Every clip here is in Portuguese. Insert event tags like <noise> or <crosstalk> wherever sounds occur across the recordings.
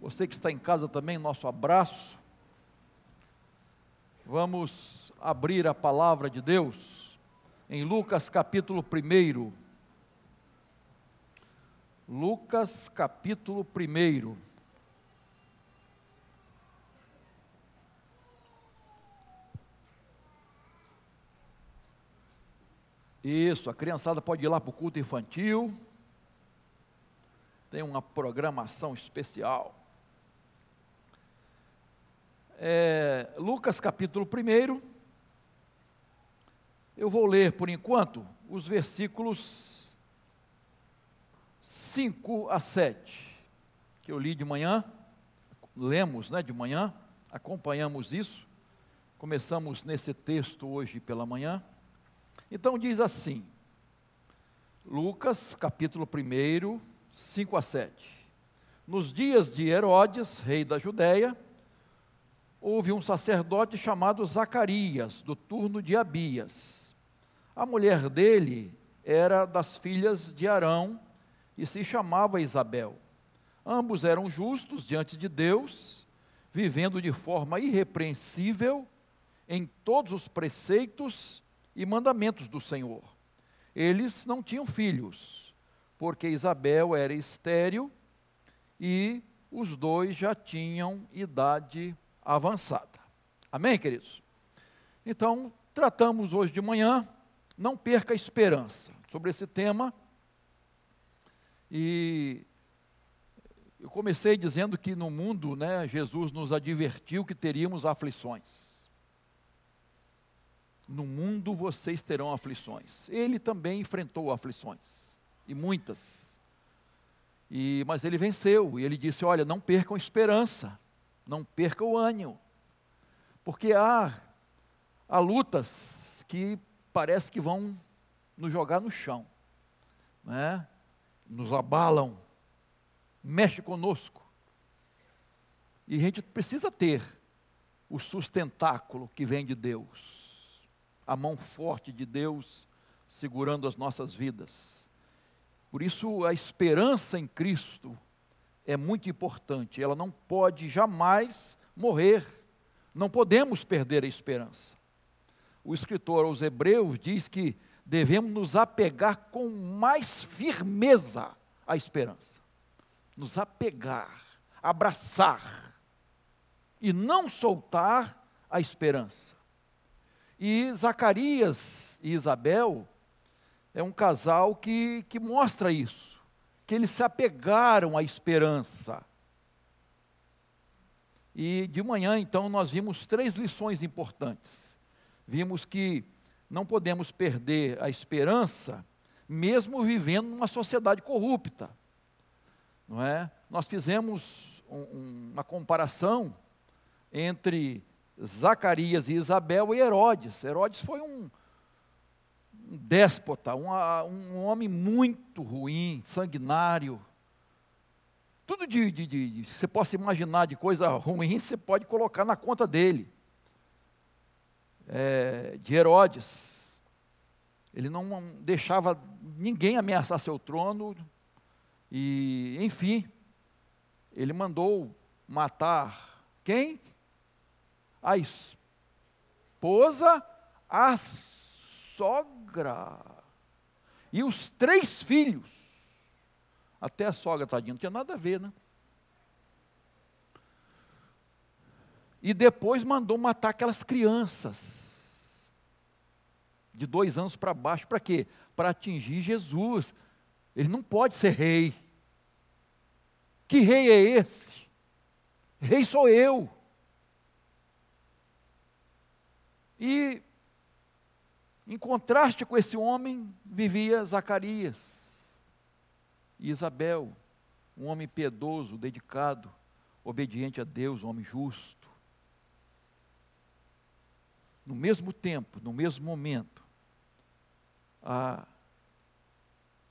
Você que está em casa também, nosso abraço. Vamos abrir a palavra de Deus em Lucas capítulo 1. Lucas capítulo 1. Isso, a criançada pode ir lá para o culto infantil. Tem uma programação especial. É, Lucas capítulo 1. Eu vou ler por enquanto os versículos 5 a 7, que eu li de manhã, lemos né, de manhã, acompanhamos isso, começamos nesse texto hoje pela manhã. Então diz assim, Lucas capítulo 1, 5 a 7. Nos dias de Herodes, rei da Judéia, houve um sacerdote chamado Zacarias, do turno de Abias. A mulher dele era das filhas de Arão e se chamava Isabel. Ambos eram justos diante de Deus, vivendo de forma irrepreensível em todos os preceitos e mandamentos do Senhor. Eles não tinham filhos, porque Isabel era estéril e os dois já tinham idade avançada. Amém, queridos? Então, tratamos hoje de manhã, não perca a esperança sobre esse tema. E eu comecei dizendo que no mundo, né, Jesus nos advertiu que teríamos aflições no mundo vocês terão aflições. Ele também enfrentou aflições, e muitas. E, mas ele venceu, e ele disse: Olha, não percam esperança, não percam o ânimo, porque há, há lutas que parece que vão nos jogar no chão, né? nos abalam, mexe conosco. E a gente precisa ter o sustentáculo que vem de Deus a mão forte de Deus segurando as nossas vidas. Por isso, a esperança em Cristo é muito importante, ela não pode jamais morrer, não podemos perder a esperança. O escritor aos Hebreus diz que devemos nos apegar com mais firmeza à esperança, nos apegar, abraçar e não soltar a esperança. E Zacarias e Isabel é um casal que, que mostra isso, que eles se apegaram à esperança. E de manhã, então, nós vimos três lições importantes. Vimos que não podemos perder a esperança, mesmo vivendo numa sociedade corrupta. Não é? Nós fizemos um, uma comparação entre Zacarias e Isabel e Herodes. Herodes foi um, um déspota, um, um, homem muito ruim, sanguinário. Tudo de, de, de, você possa imaginar de coisa ruim, você pode colocar na conta dele. É, de Herodes. Ele não deixava ninguém ameaçar seu trono. E, enfim, ele mandou matar quem? a esposa, a sogra e os três filhos. Até a sogra, tadinha, não tinha nada a ver, né? E depois mandou matar aquelas crianças, de dois anos para baixo, para quê? Para atingir Jesus. Ele não pode ser rei. Que rei é esse? Rei sou eu. E, em contraste com esse homem, vivia Zacarias e Isabel, um homem piedoso, dedicado, obediente a Deus, um homem justo. No mesmo tempo, no mesmo momento, há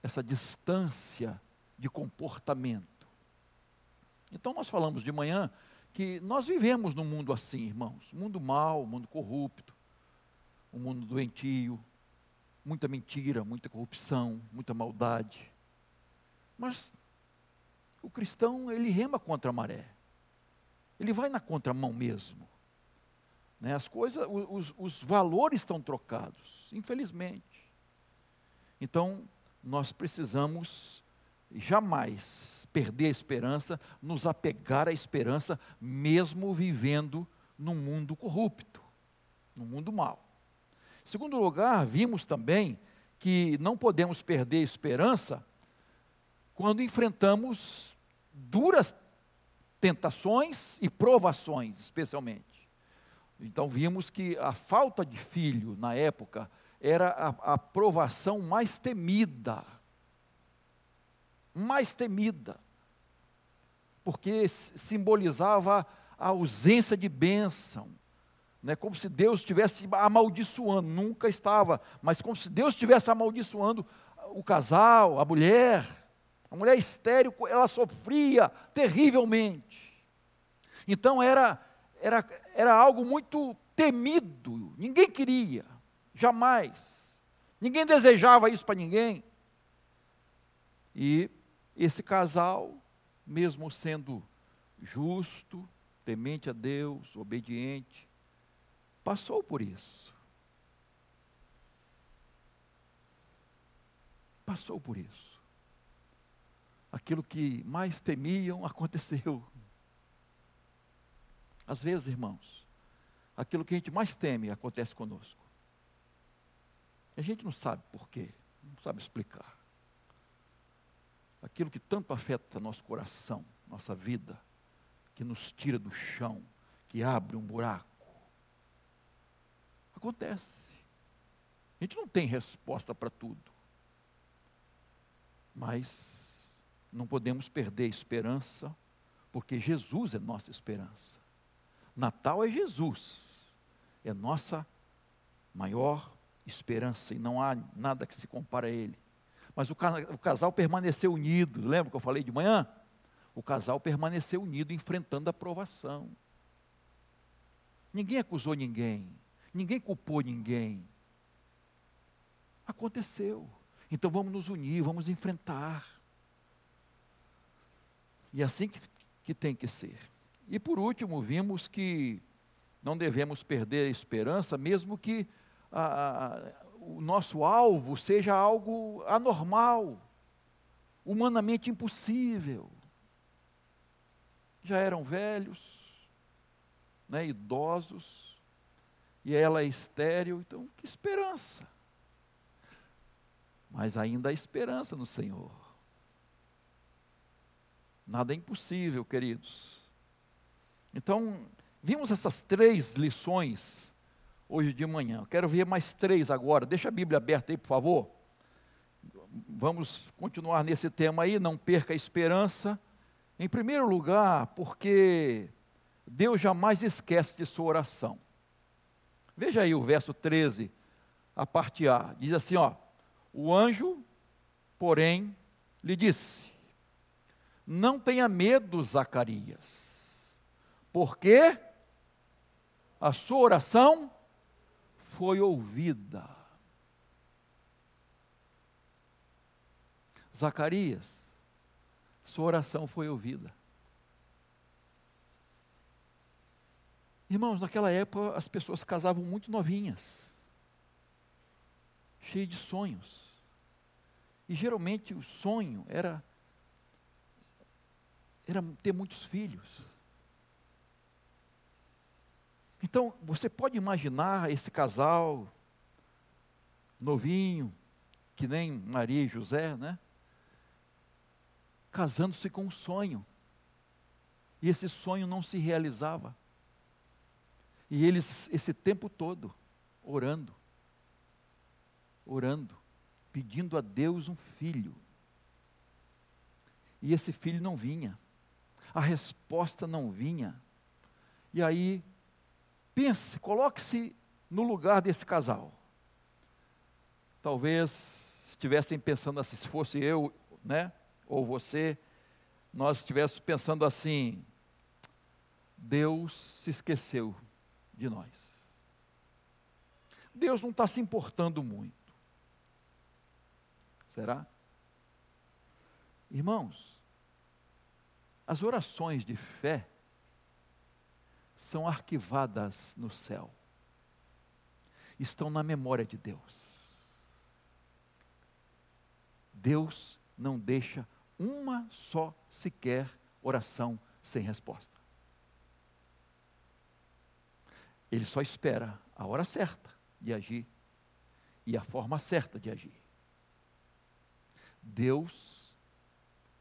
essa distância de comportamento. Então, nós falamos de manhã que nós vivemos num mundo assim, irmãos, mundo mau, mundo corrupto, um mundo doentio, muita mentira, muita corrupção, muita maldade. Mas o cristão, ele rema contra a maré. ele vai na contramão mesmo. Né? As coisas, os, os valores estão trocados, infelizmente. Então, nós precisamos jamais perder a esperança, nos apegar à esperança, mesmo vivendo num mundo corrupto, num mundo mau. Segundo lugar, vimos também que não podemos perder esperança quando enfrentamos duras tentações e provações, especialmente. Então vimos que a falta de filho na época era a, a provação mais temida. Mais temida. Porque simbolizava a ausência de bênção. Né, como se Deus estivesse amaldiçoando, nunca estava, mas como se Deus estivesse amaldiçoando o casal, a mulher. A mulher estéril, ela sofria terrivelmente. Então era, era, era algo muito temido, ninguém queria, jamais. Ninguém desejava isso para ninguém. E esse casal, mesmo sendo justo, temente a Deus, obediente, passou por isso. Passou por isso. Aquilo que mais temiam <laughs> aconteceu. Às vezes, irmãos, aquilo que a gente mais teme acontece conosco. A gente não sabe por quê, não sabe explicar. Aquilo que tanto afeta nosso coração, nossa vida, que nos tira do chão, que abre um buraco. Acontece. A gente não tem resposta para tudo. Mas não podemos perder a esperança, porque Jesus é nossa esperança. Natal é Jesus, é nossa maior esperança e não há nada que se compare a Ele. Mas o, o casal permaneceu unido, lembra que eu falei de manhã? O casal permaneceu unido enfrentando a provação. Ninguém acusou ninguém, ninguém culpou ninguém. Aconteceu. Então vamos nos unir, vamos enfrentar. E é assim que, que tem que ser. E por último, vimos que não devemos perder a esperança, mesmo que a, a, o nosso alvo seja algo anormal, humanamente impossível. Já eram velhos, né, idosos, e ela é estéril, então que esperança. Mas ainda há esperança no Senhor. Nada é impossível, queridos. Então, vimos essas três lições hoje de manhã. Eu quero ver mais três agora. Deixa a Bíblia aberta aí, por favor. Vamos continuar nesse tema aí, não perca a esperança. Em primeiro lugar, porque Deus jamais esquece de sua oração. Veja aí o verso 13, a parte A. Diz assim, ó: O anjo, porém, lhe disse: Não tenha medo, Zacarias porque a sua oração foi ouvida. Zacarias, sua oração foi ouvida. Irmãos, naquela época as pessoas casavam muito novinhas, cheias de sonhos. E geralmente o sonho era, era ter muitos filhos. Então, você pode imaginar esse casal novinho, que nem Maria e José, né? Casando-se com um sonho. E esse sonho não se realizava. E eles, esse tempo todo, orando, orando, pedindo a Deus um filho. E esse filho não vinha. A resposta não vinha. E aí Pense, coloque-se no lugar desse casal. Talvez estivessem pensando assim, se fosse eu, né, ou você, nós estivéssemos pensando assim: Deus se esqueceu de nós. Deus não está se importando muito. Será? Irmãos, as orações de fé são arquivadas no céu, estão na memória de Deus. Deus não deixa uma só sequer oração sem resposta. Ele só espera a hora certa de agir e a forma certa de agir. Deus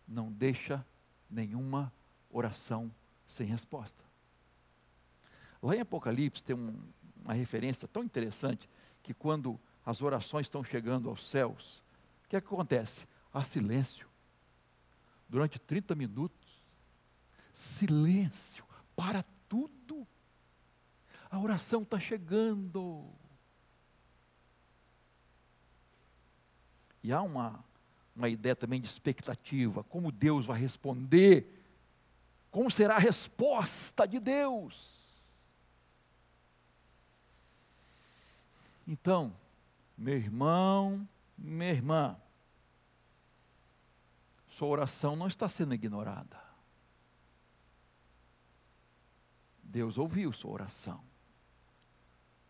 não deixa nenhuma oração sem resposta. Lá em Apocalipse tem um, uma referência tão interessante que quando as orações estão chegando aos céus, o que, é que acontece? Há silêncio. Durante 30 minutos, silêncio para tudo. A oração está chegando. E há uma, uma ideia também de expectativa, como Deus vai responder, como será a resposta de Deus. Então, meu irmão, minha irmã, sua oração não está sendo ignorada. Deus ouviu sua oração.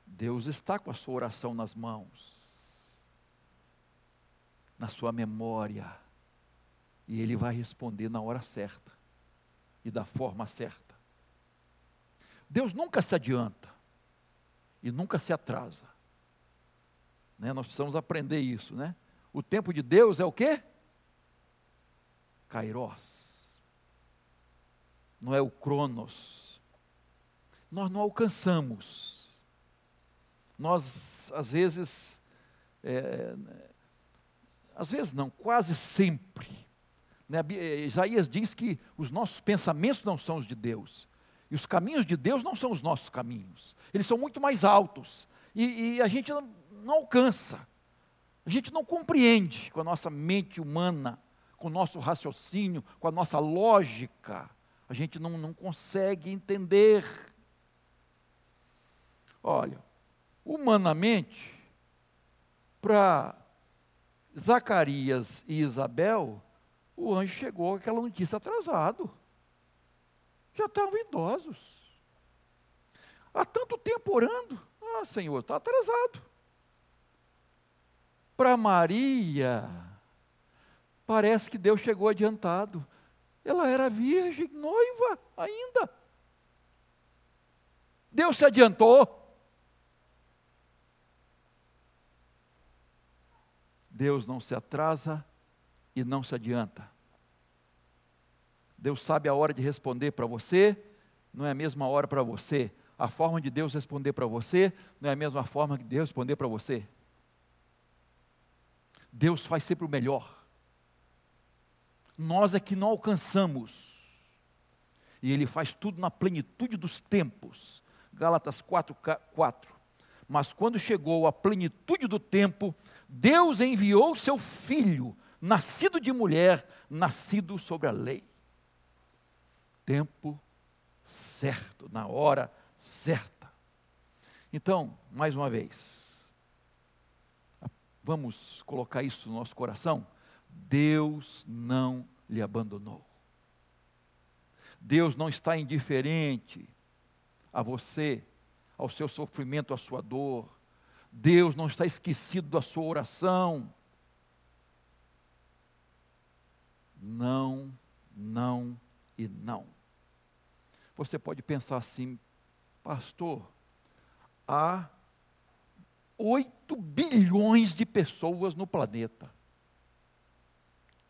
Deus está com a sua oração nas mãos, na sua memória, e Ele vai responder na hora certa e da forma certa. Deus nunca se adianta e nunca se atrasa. Né? Nós precisamos aprender isso, né? O tempo de Deus é o quê? Kairos. Não é o Cronos. Nós não alcançamos. Nós, às vezes, é, às vezes não, quase sempre. Né? Isaías diz que os nossos pensamentos não são os de Deus. E os caminhos de Deus não são os nossos caminhos. Eles são muito mais altos. E, e a gente não, não alcança. A gente não compreende com a nossa mente humana, com o nosso raciocínio, com a nossa lógica. A gente não, não consegue entender. Olha, humanamente, para Zacarias e Isabel, o anjo chegou com aquela notícia atrasado. Já estavam idosos. Há tanto tempo orando. Ah, Senhor, está atrasado. Para Maria, parece que Deus chegou adiantado. Ela era virgem, noiva ainda. Deus se adiantou. Deus não se atrasa e não se adianta. Deus sabe a hora de responder para você, não é a mesma hora para você. A forma de Deus responder para você não é a mesma forma que Deus responder para você. Deus faz sempre o melhor. Nós é que não alcançamos. E Ele faz tudo na plenitude dos tempos. Gálatas 4, 4. Mas quando chegou a plenitude do tempo, Deus enviou seu filho, nascido de mulher, nascido sobre a lei. Tempo certo, na hora certa. Então, mais uma vez, Vamos colocar isso no nosso coração? Deus não lhe abandonou. Deus não está indiferente a você, ao seu sofrimento, à sua dor. Deus não está esquecido da sua oração. Não, não e não. Você pode pensar assim, pastor, há 8 bilhões de pessoas no planeta.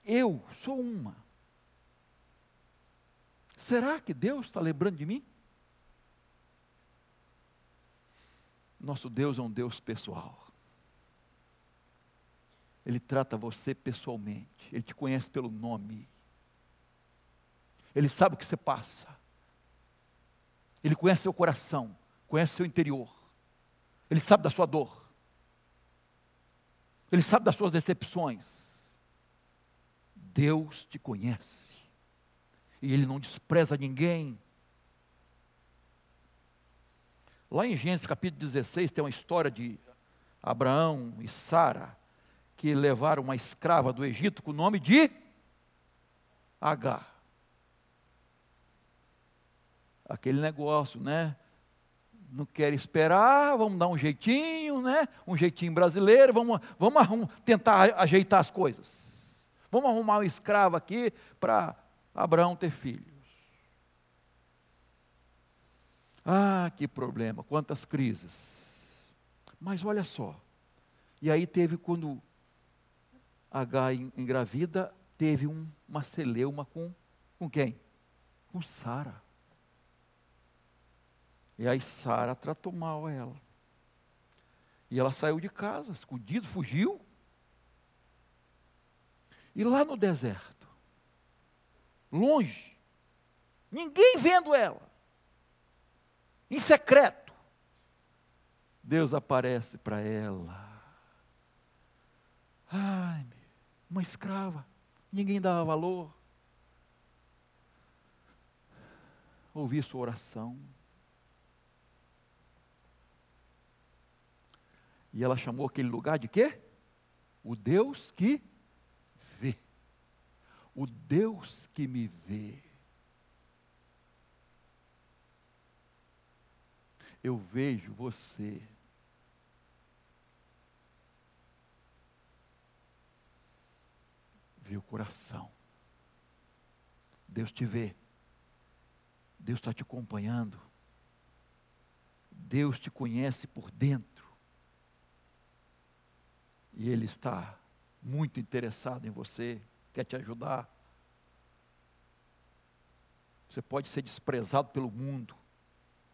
Eu sou uma. Será que Deus está lembrando de mim? Nosso Deus é um Deus pessoal. Ele trata você pessoalmente. Ele te conhece pelo nome. Ele sabe o que você passa. Ele conhece seu coração, conhece seu interior. Ele sabe da sua dor. Ele sabe das suas decepções. Deus te conhece. E Ele não despreza ninguém. Lá em Gênesis capítulo 16 tem uma história de Abraão e Sara que levaram uma escrava do Egito com o nome de Agar. aquele negócio, né? Não quer esperar, vamos dar um jeitinho, né? Um jeitinho brasileiro, vamos, vamos tentar ajeitar as coisas. Vamos arrumar um escravo aqui para Abraão ter filhos. Ah, que problema, quantas crises. Mas olha só, e aí teve quando H engravida, teve um, uma celeuma com, com quem? Com Sara. E aí Sara tratou mal ela. E ela saiu de casa, escondido, fugiu. E lá no deserto, longe, ninguém vendo ela, em secreto, Deus aparece para ela. Ai, uma escrava, ninguém dava valor. Ouvi sua oração. E ela chamou aquele lugar de quê? O Deus que vê. O Deus que me vê. Eu vejo você. Vê o coração. Deus te vê. Deus está te acompanhando. Deus te conhece por dentro. E Ele está muito interessado em você, quer te ajudar. Você pode ser desprezado pelo mundo,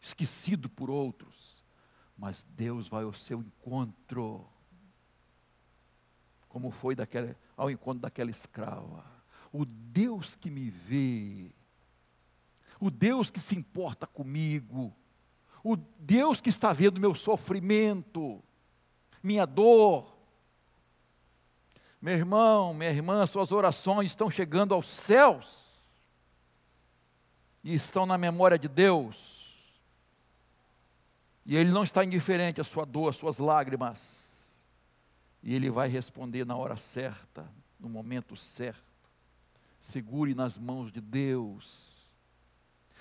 esquecido por outros, mas Deus vai ao seu encontro. Como foi daquela, ao encontro daquela escrava. O Deus que me vê, o Deus que se importa comigo, o Deus que está vendo meu sofrimento, minha dor, meu irmão, minha irmã, suas orações estão chegando aos céus e estão na memória de Deus. E Ele não está indiferente à sua dor, às suas lágrimas. E Ele vai responder na hora certa, no momento certo. Segure nas mãos de Deus.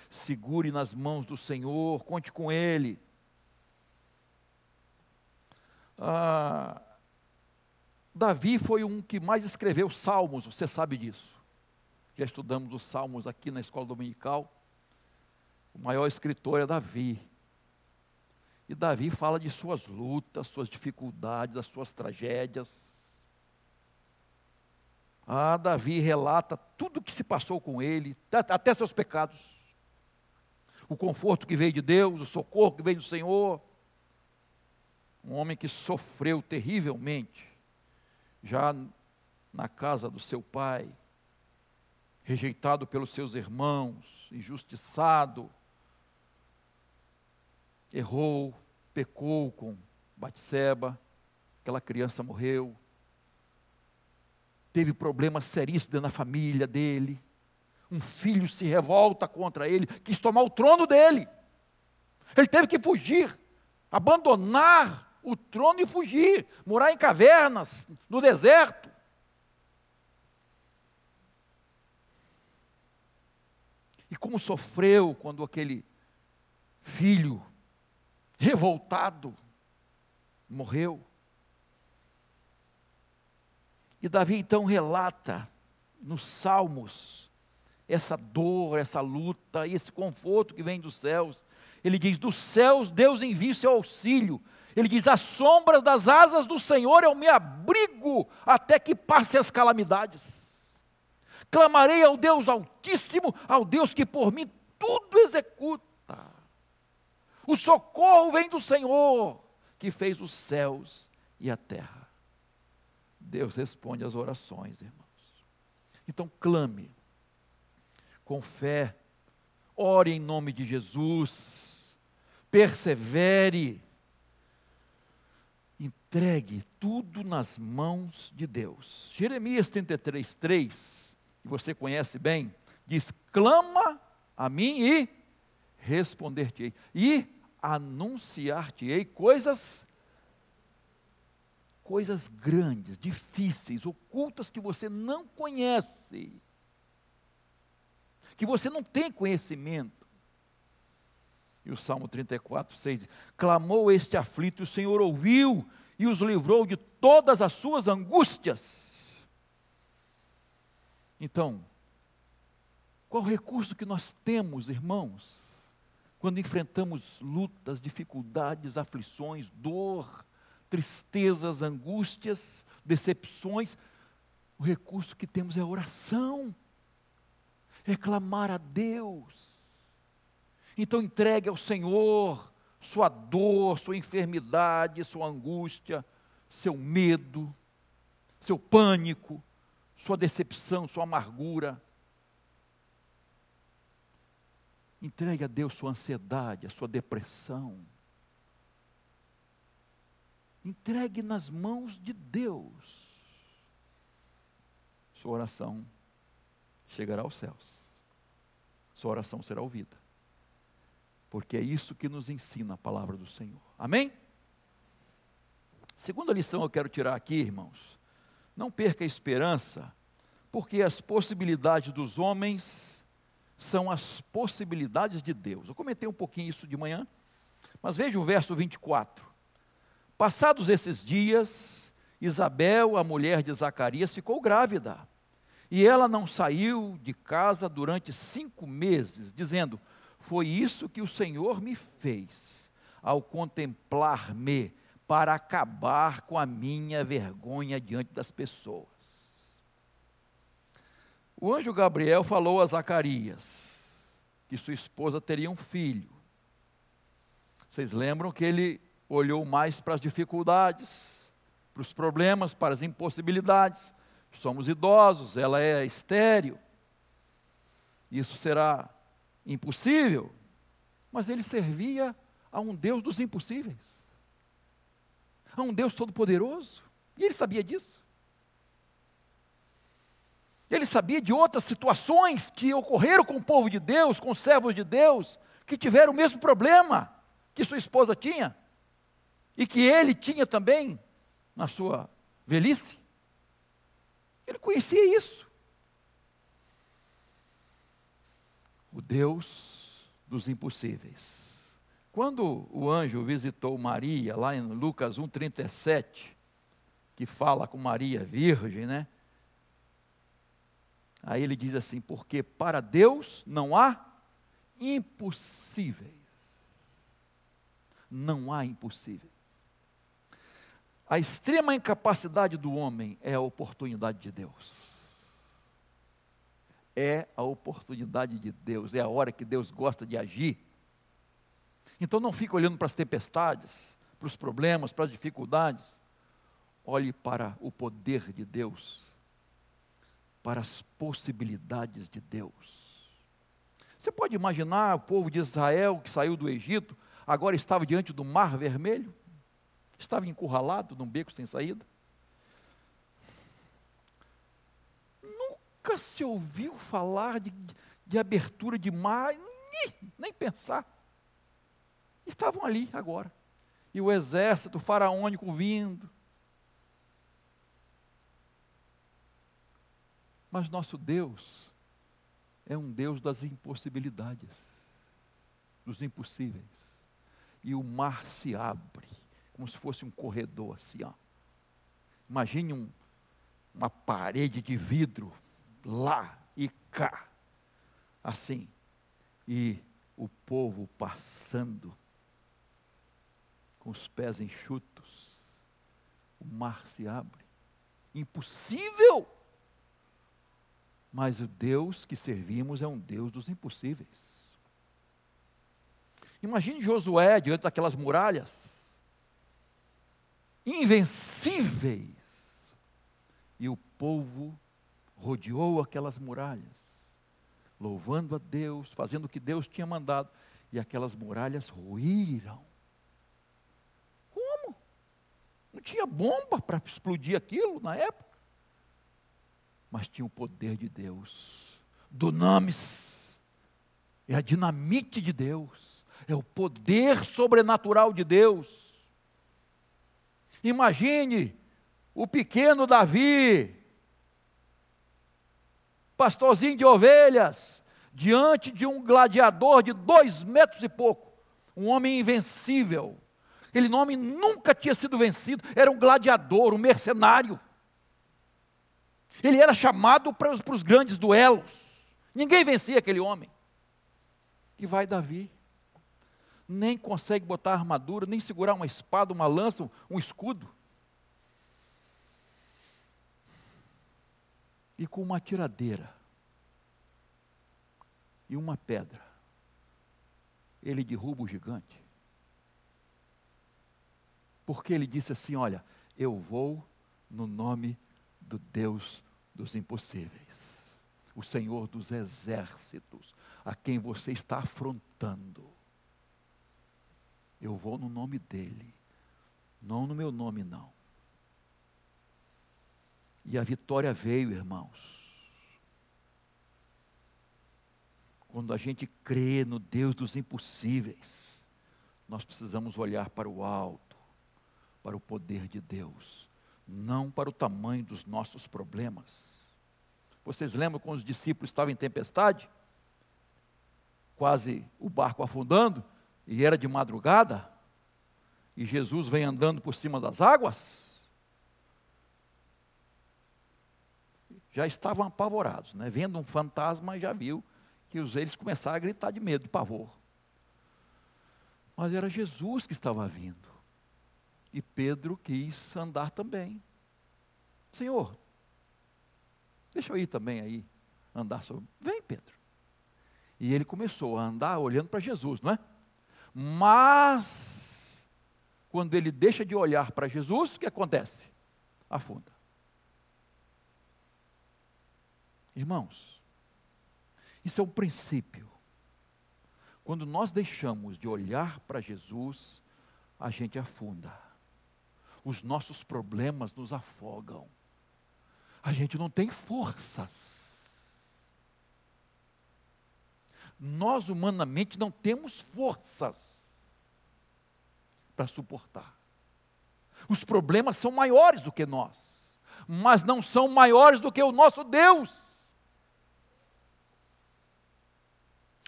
Segure nas mãos do Senhor, conte com Ele. Ah, Davi foi um que mais escreveu salmos, você sabe disso. Já estudamos os salmos aqui na escola dominical. O maior escritor é Davi. E Davi fala de suas lutas, suas dificuldades, das suas tragédias. Ah, Davi relata tudo o que se passou com ele, até seus pecados. O conforto que veio de Deus, o socorro que veio do Senhor. Um homem que sofreu terrivelmente já na casa do seu pai, rejeitado pelos seus irmãos, injustiçado, errou, pecou com Batseba, aquela criança morreu, teve problemas seríssimos da família dele, um filho se revolta contra ele, quis tomar o trono dele, ele teve que fugir, abandonar o trono e fugir, morar em cavernas, no deserto. E como sofreu quando aquele filho revoltado morreu. E Davi então relata nos Salmos essa dor, essa luta, esse conforto que vem dos céus. Ele diz: Dos céus Deus envia seu auxílio, ele diz: "As sombras das asas do Senhor eu me abrigo até que passe as calamidades. Clamarei ao Deus Altíssimo, ao Deus que por mim tudo executa. O socorro vem do Senhor, que fez os céus e a terra." Deus responde às orações, irmãos. Então clame com fé, ore em nome de Jesus, persevere entregue tudo nas mãos de Deus. Jeremias 33, 3, que você conhece bem, diz: clama a mim e responder-te-ei, e anunciar-te-ei coisas coisas grandes, difíceis, ocultas que você não conhece, que você não tem conhecimento. E o Salmo 34, 6 Clamou este aflito, e o Senhor ouviu e os livrou de todas as suas angústias. Então, qual recurso que nós temos, irmãos, quando enfrentamos lutas, dificuldades, aflições, dor, tristezas, angústias, decepções? O recurso que temos é a oração, é clamar a Deus. Então entregue ao Senhor sua dor, sua enfermidade, sua angústia, seu medo, seu pânico, sua decepção, sua amargura. Entregue a Deus sua ansiedade, a sua depressão. Entregue nas mãos de Deus. Sua oração chegará aos céus. Sua oração será ouvida. Porque é isso que nos ensina a palavra do Senhor. Amém? Segunda lição eu quero tirar aqui, irmãos. Não perca a esperança, porque as possibilidades dos homens são as possibilidades de Deus. Eu comentei um pouquinho isso de manhã, mas veja o verso 24. Passados esses dias, Isabel, a mulher de Zacarias, ficou grávida. E ela não saiu de casa durante cinco meses, dizendo: Foi isso que o Senhor me fez, ao contemplar-me, para acabar com a minha vergonha diante das pessoas. O anjo Gabriel falou a Zacarias que sua esposa teria um filho. Vocês lembram que ele olhou mais para as dificuldades, para os problemas, para as impossibilidades. Somos idosos, ela é estéril. Isso será impossível. Mas ele servia a um Deus dos impossíveis, a um Deus todo-poderoso. E ele sabia disso. Ele sabia de outras situações que ocorreram com o povo de Deus, com os servos de Deus, que tiveram o mesmo problema que sua esposa tinha e que ele tinha também na sua velhice. Ele conhecia isso. O Deus dos impossíveis. Quando o anjo visitou Maria, lá em Lucas 1,37, que fala com Maria virgem, né? Aí ele diz assim: porque para Deus não há impossíveis. Não há impossível. A extrema incapacidade do homem é a oportunidade de Deus. É a oportunidade de Deus, é a hora que Deus gosta de agir. Então não fique olhando para as tempestades, para os problemas, para as dificuldades. Olhe para o poder de Deus para as possibilidades de Deus. Você pode imaginar o povo de Israel que saiu do Egito, agora estava diante do Mar Vermelho? Estava encurralado num beco sem saída? Nunca se ouviu falar de, de abertura de mar, nem, nem pensar. Estavam ali agora. E o exército faraônico vindo, Mas nosso Deus é um Deus das impossibilidades, dos impossíveis. E o mar se abre, como se fosse um corredor assim, ó. Imagine um, uma parede de vidro lá e cá, assim, e o povo passando com os pés enxutos, o mar se abre. Impossível! Mas o Deus que servimos é um Deus dos impossíveis. Imagine Josué diante daquelas muralhas, invencíveis, e o povo rodeou aquelas muralhas, louvando a Deus, fazendo o que Deus tinha mandado, e aquelas muralhas ruíram. Como? Não tinha bomba para explodir aquilo na época mas tinha o poder de Deus. Dunamis é a dinamite de Deus, é o poder sobrenatural de Deus. Imagine o pequeno Davi, pastorzinho de ovelhas, diante de um gladiador de dois metros e pouco, um homem invencível. Aquele nome nunca tinha sido vencido, era um gladiador, um mercenário. Ele era chamado para os, para os grandes duelos. Ninguém vencia aquele homem. E vai Davi. Nem consegue botar armadura, nem segurar uma espada, uma lança, um escudo. E com uma tiradeira e uma pedra, ele derruba o gigante. Porque ele disse assim: Olha, eu vou no nome do Deus dos impossíveis, o Senhor dos exércitos, a quem você está afrontando. Eu vou no nome dele, não no meu nome, não. E a vitória veio, irmãos. Quando a gente crê no Deus dos impossíveis, nós precisamos olhar para o alto, para o poder de Deus, não para o tamanho dos nossos problemas. Vocês lembram quando os discípulos estavam em tempestade? Quase o barco afundando, e era de madrugada, e Jesus vem andando por cima das águas? Já estavam apavorados, né? vendo um fantasma, já viu que os eles começaram a gritar de medo, de pavor. Mas era Jesus que estava vindo. E Pedro quis andar também. Senhor, deixa eu ir também aí, andar sobre. Vem, Pedro. E ele começou a andar olhando para Jesus, não é? Mas, quando ele deixa de olhar para Jesus, o que acontece? Afunda. Irmãos, isso é um princípio. Quando nós deixamos de olhar para Jesus, a gente afunda. Os nossos problemas nos afogam. A gente não tem forças. Nós humanamente não temos forças para suportar. Os problemas são maiores do que nós, mas não são maiores do que o nosso Deus.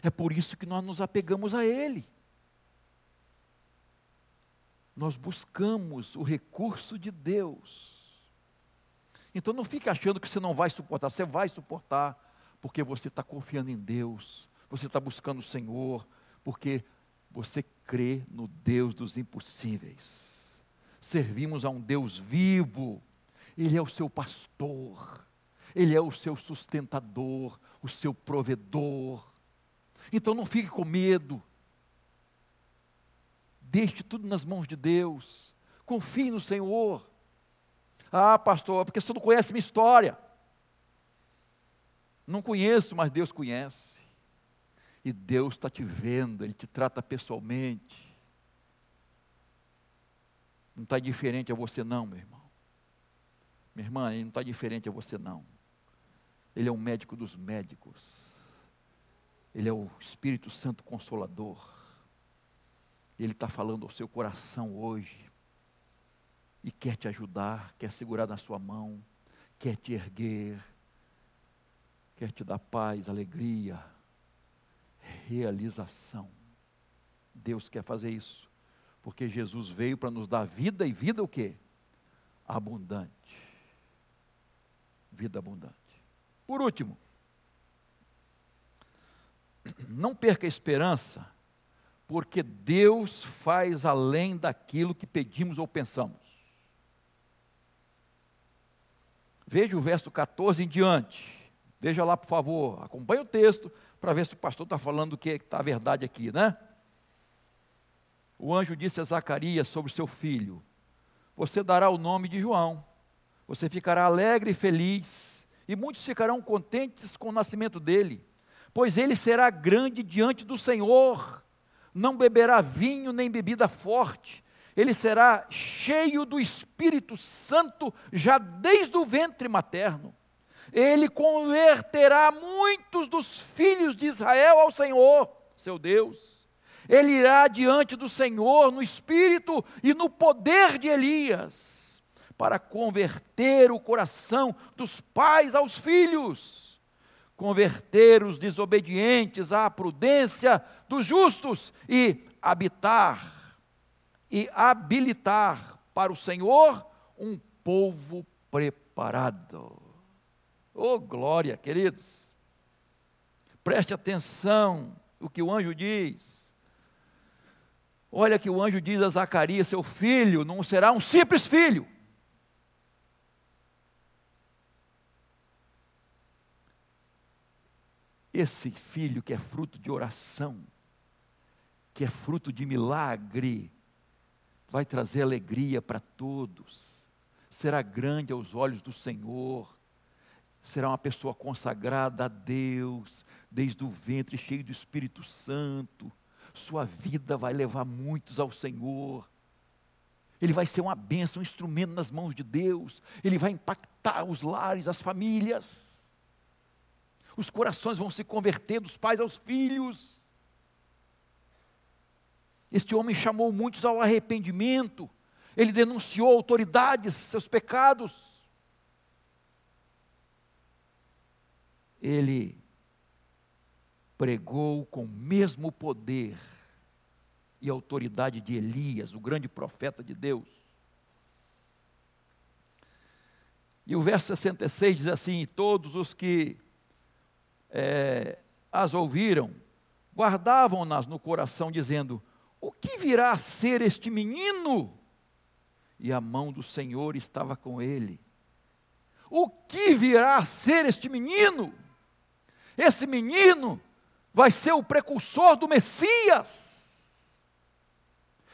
É por isso que nós nos apegamos a Ele. Nós buscamos o recurso de Deus. Então não fique achando que você não vai suportar, você vai suportar, porque você está confiando em Deus, você está buscando o Senhor, porque você crê no Deus dos impossíveis. Servimos a um Deus vivo, Ele é o seu pastor, Ele é o seu sustentador, o seu provedor. Então não fique com medo. Deixe tudo nas mãos de Deus. Confie no Senhor. Ah, pastor, porque você não conhece minha história. Não conheço, mas Deus conhece. E Deus está te vendo, Ele te trata pessoalmente. Não está diferente a você, não, meu irmão. Minha irmã, Ele não está diferente a você, não. Ele é um médico dos médicos. Ele é o Espírito Santo Consolador. Ele está falando ao seu coração hoje. E quer te ajudar, quer segurar na sua mão, quer te erguer, quer te dar paz, alegria, realização. Deus quer fazer isso. Porque Jesus veio para nos dar vida e vida o quê? Abundante. Vida abundante. Por último, não perca a esperança, porque Deus faz além daquilo que pedimos ou pensamos. Veja o verso 14 em diante. Veja lá, por favor. Acompanhe o texto para ver se o pastor está falando o que está a verdade aqui, né? O anjo disse a Zacarias sobre seu filho: Você dará o nome de João. Você ficará alegre e feliz, e muitos ficarão contentes com o nascimento dele pois ele será grande diante do Senhor, não beberá vinho nem bebida forte, ele será cheio do Espírito Santo já desde o ventre materno. Ele converterá muitos dos filhos de Israel ao Senhor, seu Deus. Ele irá diante do Senhor no espírito e no poder de Elias, para converter o coração dos pais aos filhos converter os desobedientes à prudência dos justos e habitar e habilitar para o Senhor um povo preparado. Oh, glória, queridos. Preste atenção o que o anjo diz. Olha que o anjo diz a Zacarias: seu filho não será um simples filho. Esse filho que é fruto de oração, que é fruto de milagre, vai trazer alegria para todos, será grande aos olhos do Senhor, será uma pessoa consagrada a Deus, desde o ventre, cheio do Espírito Santo. Sua vida vai levar muitos ao Senhor. Ele vai ser uma bênção, um instrumento nas mãos de Deus. Ele vai impactar os lares, as famílias. Os corações vão se converter dos pais aos filhos. Este homem chamou muitos ao arrependimento. Ele denunciou autoridades, seus pecados. ele pregou com o mesmo poder e autoridade de Elias, o grande profeta de Deus. E o verso 66 diz assim: Todos os que é, as ouviram guardavam-nas no coração, dizendo: O que virá a ser este menino? E a mão do Senhor estava com ele. O que virá a ser este menino? Esse menino vai ser o precursor do Messias.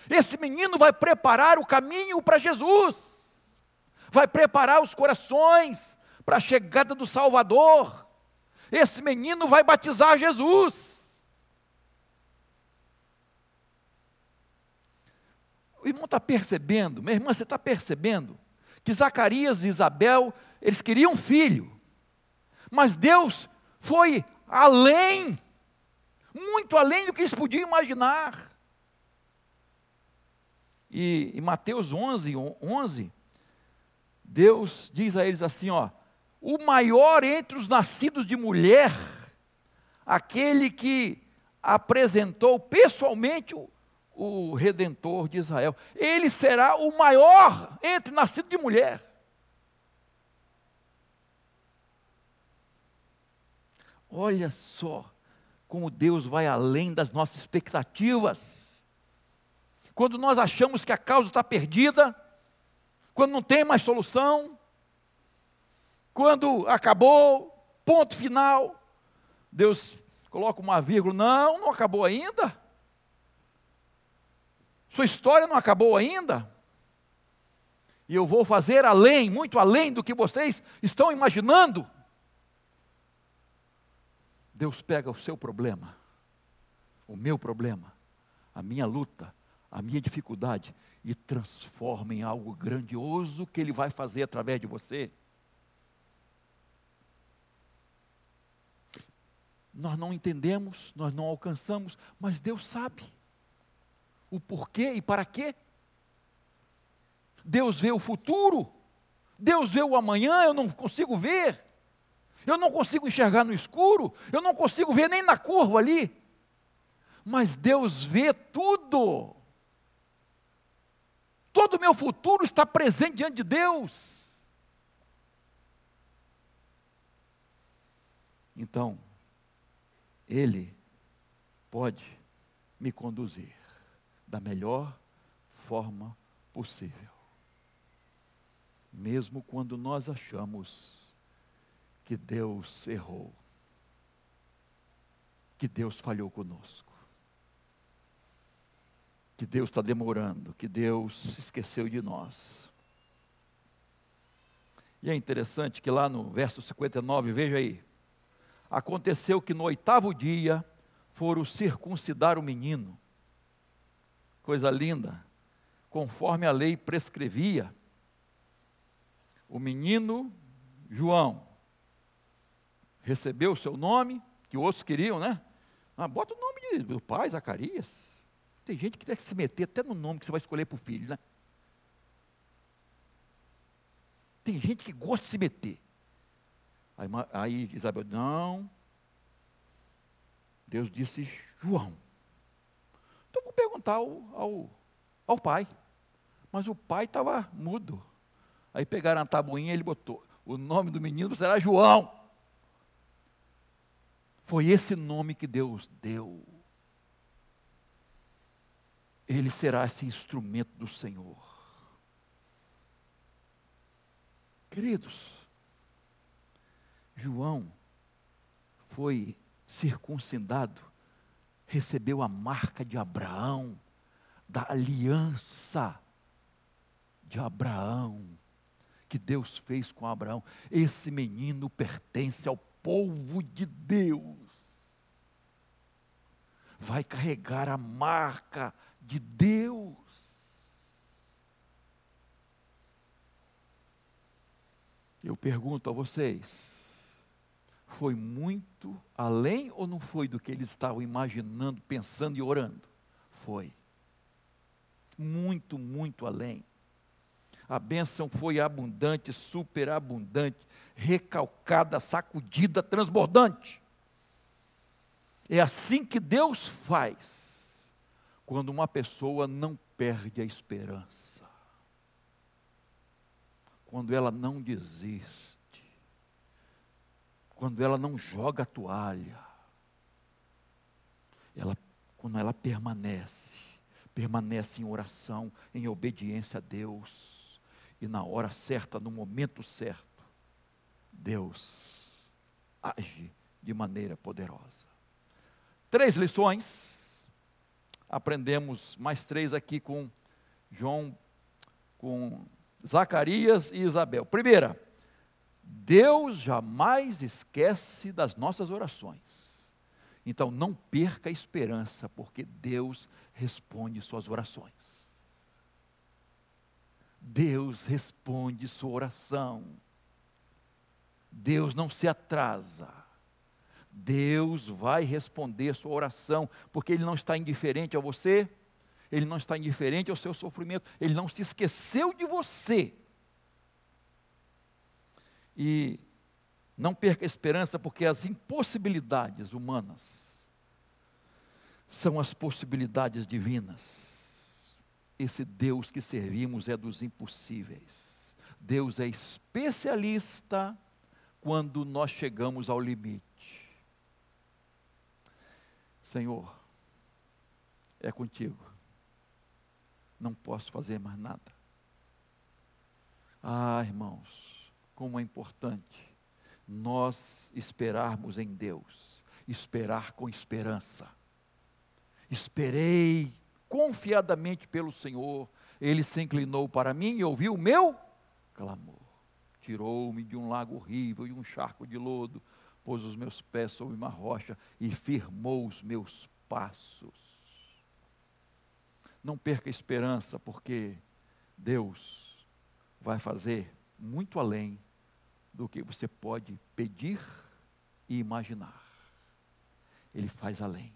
Esse menino vai preparar o caminho para Jesus, vai preparar os corações para a chegada do Salvador. Esse menino vai batizar Jesus. O irmão está percebendo, minha irmã, você está percebendo que Zacarias e Isabel, eles queriam um filho, mas Deus foi além, muito além do que eles podiam imaginar. E em Mateus 11, 11, Deus diz a eles assim: ó, o maior entre os nascidos de mulher, aquele que apresentou pessoalmente o, o redentor de Israel, ele será o maior entre nascidos de mulher. Olha só como Deus vai além das nossas expectativas. Quando nós achamos que a causa está perdida, quando não tem mais solução, quando acabou, ponto final, Deus coloca uma vírgula, não, não acabou ainda. Sua história não acabou ainda. E eu vou fazer além, muito além do que vocês estão imaginando. Deus pega o seu problema, o meu problema, a minha luta, a minha dificuldade e transforma em algo grandioso que Ele vai fazer através de você. Nós não entendemos, nós não alcançamos, mas Deus sabe o porquê e para quê. Deus vê o futuro, Deus vê o amanhã, eu não consigo ver. Eu não consigo enxergar no escuro, eu não consigo ver nem na curva ali. Mas Deus vê tudo. Todo o meu futuro está presente diante de Deus. Então, Ele pode me conduzir da melhor forma possível. Mesmo quando nós achamos que Deus errou, que Deus falhou conosco, que Deus está demorando, que Deus esqueceu de nós. E é interessante que lá no verso 59, veja aí, aconteceu que no oitavo dia foram circuncidar o menino, coisa linda, conforme a lei prescrevia. O menino João recebeu o seu nome, que outros queriam, né? Ah, bota o nome do pai, Zacarias. Tem gente que deve se meter até no nome que você vai escolher para o filho, né? Tem gente que gosta de se meter. Aí, aí Isabel, não. Deus disse João. Então vou perguntar ao, ao, ao pai. Mas o pai estava mudo. Aí pegaram a tabuinha e ele botou: o nome do menino será João. Foi esse nome que Deus deu. Ele será esse instrumento do Senhor. Queridos, João foi circuncidado, recebeu a marca de Abraão, da aliança de Abraão, que Deus fez com Abraão. Esse menino pertence ao povo de Deus. Vai carregar a marca de Deus. Eu pergunto a vocês: foi muito além ou não foi do que eles estavam imaginando, pensando e orando? Foi. Muito, muito além. A bênção foi abundante, superabundante, recalcada, sacudida, transbordante. É assim que Deus faz quando uma pessoa não perde a esperança, quando ela não desiste quando ela não joga a toalha, ela, quando ela permanece, permanece em oração, em obediência a Deus, e na hora certa, no momento certo, Deus age de maneira poderosa. Três lições, aprendemos mais três aqui com João, com Zacarias e Isabel. Primeira, Deus jamais esquece das nossas orações. Então não perca a esperança, porque Deus responde suas orações. Deus responde sua oração. Deus não se atrasa. Deus vai responder sua oração, porque Ele não está indiferente a você, Ele não está indiferente ao seu sofrimento, Ele não se esqueceu de você. E não perca a esperança, porque as impossibilidades humanas são as possibilidades divinas. Esse Deus que servimos é dos impossíveis. Deus é especialista quando nós chegamos ao limite. Senhor, é contigo. Não posso fazer mais nada. Ah, irmãos, como é importante nós esperarmos em Deus, esperar com esperança. Esperei confiadamente pelo Senhor, ele se inclinou para mim e ouviu o meu clamor. Tirou-me de um lago horrível e um charco de lodo, pôs os meus pés sobre uma rocha e firmou os meus passos. Não perca a esperança, porque Deus vai fazer muito além do que você pode pedir e imaginar. Ele faz além.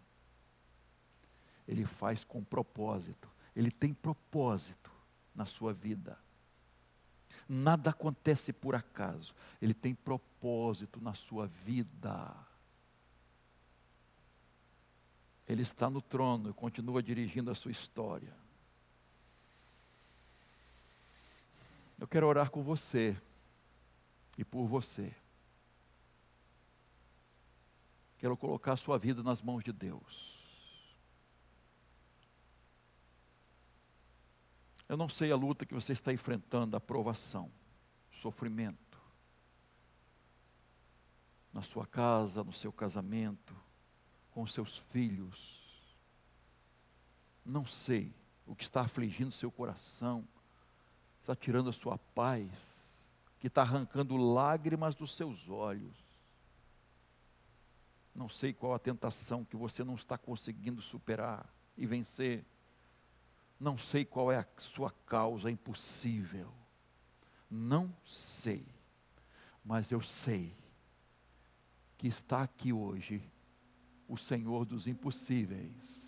Ele faz com propósito. Ele tem propósito na sua vida. Nada acontece por acaso. Ele tem propósito na sua vida. Ele está no trono e continua dirigindo a sua história. Eu quero orar com você e por você. Quero colocar a sua vida nas mãos de Deus. Eu não sei a luta que você está enfrentando, a provação, sofrimento. Na sua casa, no seu casamento, com seus filhos. Não sei o que está afligindo seu coração, está tirando a sua paz que está arrancando lágrimas dos seus olhos. Não sei qual a tentação que você não está conseguindo superar e vencer. Não sei qual é a sua causa impossível. Não sei. Mas eu sei que está aqui hoje o Senhor dos impossíveis.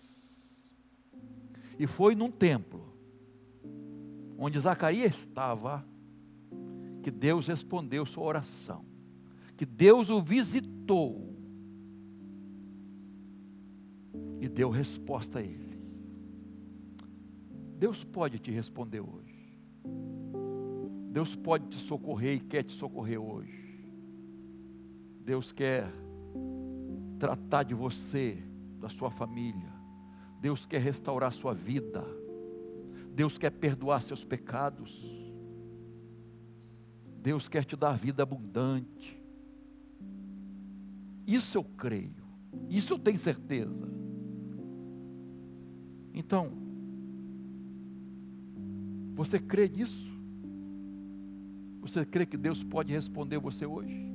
E foi num templo onde Zacarias estava que Deus respondeu sua oração, que Deus o visitou e deu resposta a ele. Deus pode te responder hoje. Deus pode te socorrer e quer te socorrer hoje. Deus quer tratar de você, da sua família. Deus quer restaurar sua vida. Deus quer perdoar seus pecados. Deus quer te dar vida abundante. Isso eu creio. Isso eu tenho certeza. Então, você crê nisso? Você crê que Deus pode responder você hoje?